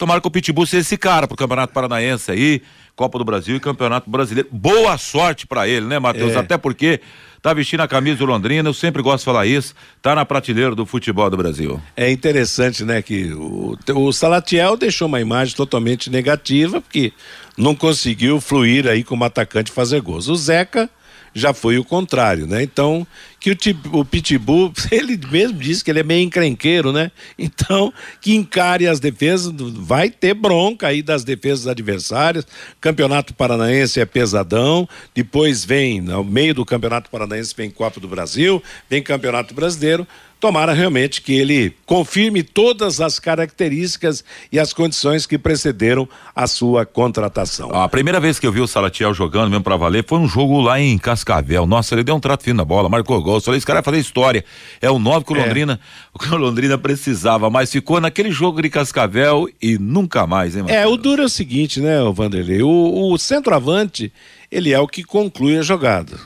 Tomara que o Pitbull seja esse cara pro Campeonato Paranaense aí, Copa do Brasil e Campeonato Brasileiro. Boa sorte para ele, né, Matheus? É. Até porque tá vestindo a camisa do Londrina, eu sempre gosto de falar isso, tá na prateleira do futebol do Brasil. É interessante, né, que o, o Salatiel deixou uma imagem totalmente negativa, porque não conseguiu fluir aí como atacante fazer gols. O Zeca já foi o contrário, né? Então, que o, o Pitbull, [LAUGHS] ele mesmo disse que ele é meio encrenqueiro, né? Então, que encare as defesas, vai ter bronca aí das defesas adversárias. Campeonato Paranaense é pesadão, depois vem, no meio do Campeonato Paranaense vem Copa do Brasil, vem Campeonato Brasileiro. Tomara realmente que ele confirme todas as características e as condições que precederam a sua contratação. A primeira vez que eu vi o Salatiel jogando mesmo para valer foi um jogo lá em Cascavel. Nossa, ele deu um trato fino na bola, marcou gol. Falei, esse cara vai fazer história. É o nove que o é. Londrina, [LAUGHS] que o Londrina precisava, mas ficou naquele jogo de Cascavel e nunca mais, hein, Marcelo? É, o duro é o seguinte, né, Vanderlei? O, o centroavante, ele é o que conclui a jogada.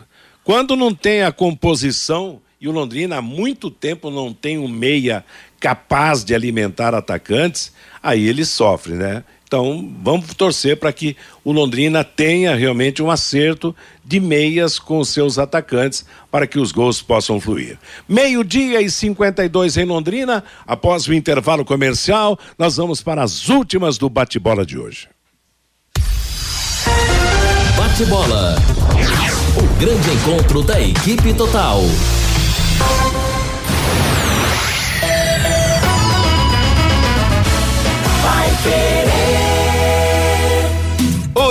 Quando não tem a composição e o Londrina há muito tempo não tem um meia capaz de alimentar atacantes, aí ele sofre, né? Então, vamos torcer para que o Londrina tenha realmente um acerto de meias com os seus atacantes para que os gols possam fluir. Meio-dia e 52 em Londrina. Após o intervalo comercial, nós vamos para as últimas do bate-bola de hoje. Bate-bola. O grande encontro da equipe total. life it is.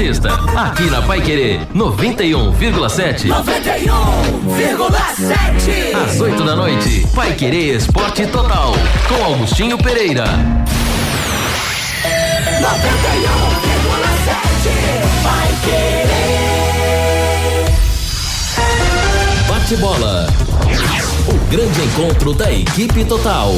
sexta, aqui na Pai Querer 91,7. 91,7. Às 8 da noite, Pai Querer Esporte Total, com Augustinho Pereira. 91,7. Pai Querer. Bate bola. O grande encontro da equipe total.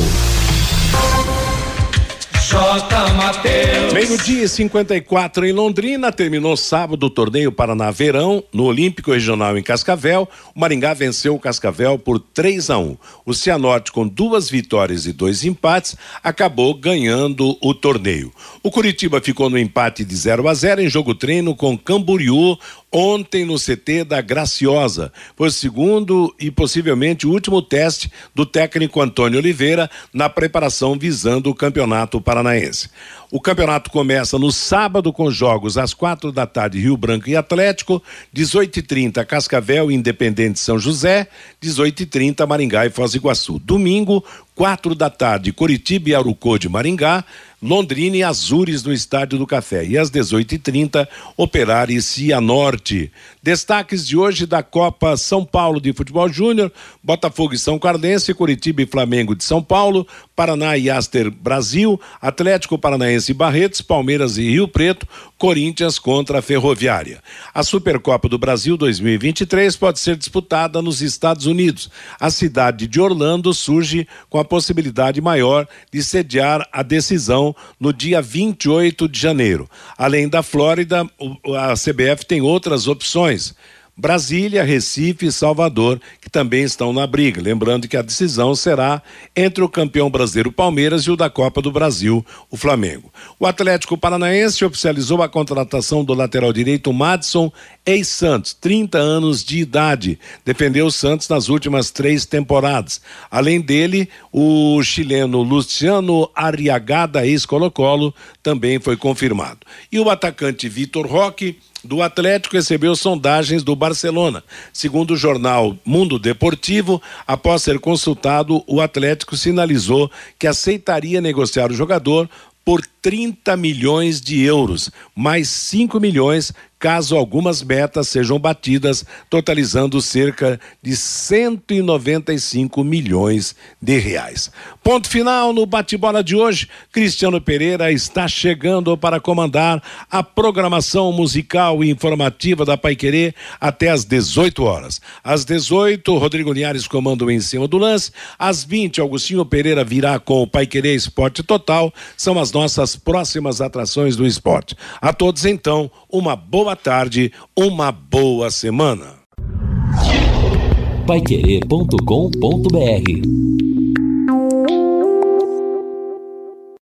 Meio-dia 54 em Londrina. Terminou sábado o torneio Paraná Verão no Olímpico Regional em Cascavel. O Maringá venceu o Cascavel por 3 a 1. O Cianorte, com duas vitórias e dois empates, acabou ganhando o torneio. O Curitiba ficou no empate de 0 a 0 em jogo treino com Camboriú ontem no CT da Graciosa. Foi o segundo e possivelmente o último teste do técnico Antônio Oliveira na preparação visando o Campeonato Paranaense. O campeonato começa no sábado com jogos às quatro da tarde Rio Branco e Atlético, 18h30 Cascavel e Independente São José, 18h30 Maringá e Foz do Iguaçu. Domingo, quatro da tarde Curitiba e Arucô de Maringá, Londrina e Azures no Estádio do Café. E às 18h30, Operário e Cianorte. Destaques de hoje da Copa São Paulo de Futebol Júnior, Botafogo e São Cardense, Curitiba e Flamengo de São Paulo, Paraná e Aster Brasil, Atlético Paranaense e Barretos, Palmeiras e Rio Preto, Corinthians contra a Ferroviária. A Supercopa do Brasil 2023 pode ser disputada nos Estados Unidos. A cidade de Orlando surge com a possibilidade maior de sediar a decisão no dia 28 de janeiro. Além da Flórida, a CBF tem outras opções. Brasília, Recife e Salvador, que também estão na briga. Lembrando que a decisão será entre o campeão brasileiro Palmeiras e o da Copa do Brasil, o Flamengo. O Atlético Paranaense oficializou a contratação do lateral direito Madison ex-Santos, 30 anos de idade. Defendeu o Santos nas últimas três temporadas. Além dele, o chileno Luciano Arriagada, ex-Colo-Colo, também foi confirmado. E o atacante Vitor Roque do Atlético recebeu sondagens do Barcelona. Segundo o jornal Mundo Deportivo, após ser consultado, o Atlético sinalizou que aceitaria negociar o jogador por 30 milhões de euros, mais 5 milhões caso algumas metas sejam batidas, totalizando cerca de 195 milhões de reais. Ponto final no bate-bola de hoje. Cristiano Pereira está chegando para comandar a programação musical e informativa da Paiquerê até às 18 horas. Às 18, Rodrigo Linhares comanda o em cima do lance. Às 20, Augustinho Pereira virá com o Paiquerê Esporte Total. São as nossas próximas atrações do esporte. A todos, então, uma boa tarde, uma boa semana. Paiquerê.com.br